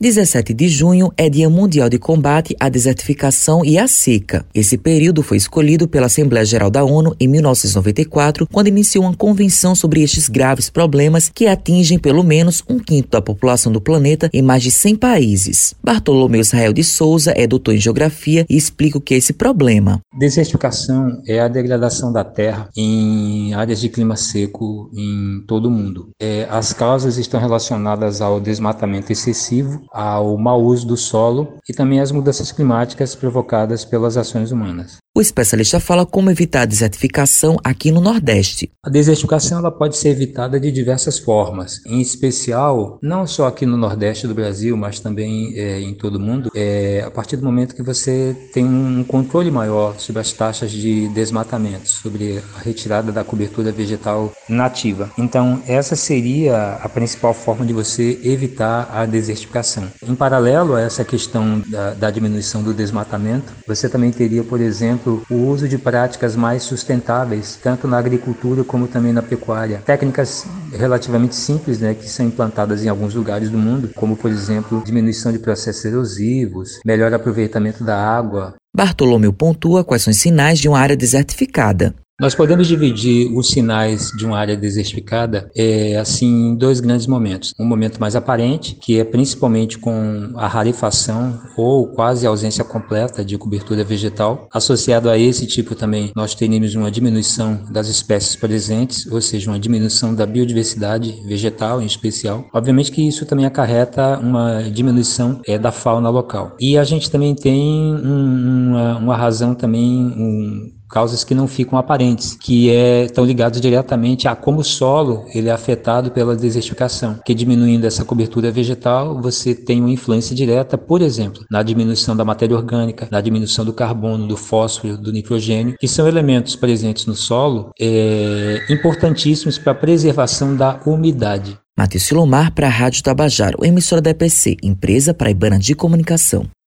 17 de junho é Dia Mundial de Combate à Desertificação e à Seca. Esse período foi escolhido pela Assembleia Geral da ONU em 1994, quando iniciou uma convenção sobre estes graves problemas que atingem pelo menos um quinto da população do planeta em mais de 100 países. Bartolomeu Israel de Souza é doutor em Geografia e explica o que é esse problema. Desertificação é a degradação da terra em áreas de clima seco em todo o mundo. É, as causas estão relacionadas ao desmatamento excessivo, ao mau uso do solo e também às mudanças climáticas provocadas pelas ações humanas. O especialista fala como evitar a desertificação aqui no Nordeste. A desertificação ela pode ser evitada de diversas formas, em especial não só aqui no Nordeste do Brasil, mas também é, em todo o mundo. É, a partir do momento que você tem um controle maior sobre as taxas de desmatamento, sobre a retirada da cobertura vegetal nativa. Então essa seria a principal forma de você evitar a desertificação. Em paralelo a essa questão da, da diminuição do desmatamento, você também teria, por exemplo exemplo, o uso de práticas mais sustentáveis, tanto na agricultura como também na pecuária. Técnicas relativamente simples, né, que são implantadas em alguns lugares do mundo, como por exemplo, diminuição de processos erosivos, melhor aproveitamento da água. Bartolomeu pontua quais são os sinais de uma área desertificada. Nós podemos dividir os sinais de uma área desertificada é, assim em dois grandes momentos. Um momento mais aparente, que é principalmente com a rarefação ou quase ausência completa de cobertura vegetal. Associado a esse tipo também, nós teremos uma diminuição das espécies presentes, ou seja, uma diminuição da biodiversidade vegetal em especial. Obviamente que isso também acarreta uma diminuição é, da fauna local. E a gente também tem um, uma, uma razão também um, causas que não ficam aparentes, que é, estão ligados diretamente a como o solo ele é afetado pela desertificação, que diminuindo essa cobertura vegetal, você tem uma influência direta, por exemplo, na diminuição da matéria orgânica, na diminuição do carbono, do fósforo, do nitrogênio, que são elementos presentes no solo é, importantíssimos para a preservação da umidade. Matheus Silomar para a Rádio Tabajaro, emissora da EPC, empresa paraibana de comunicação.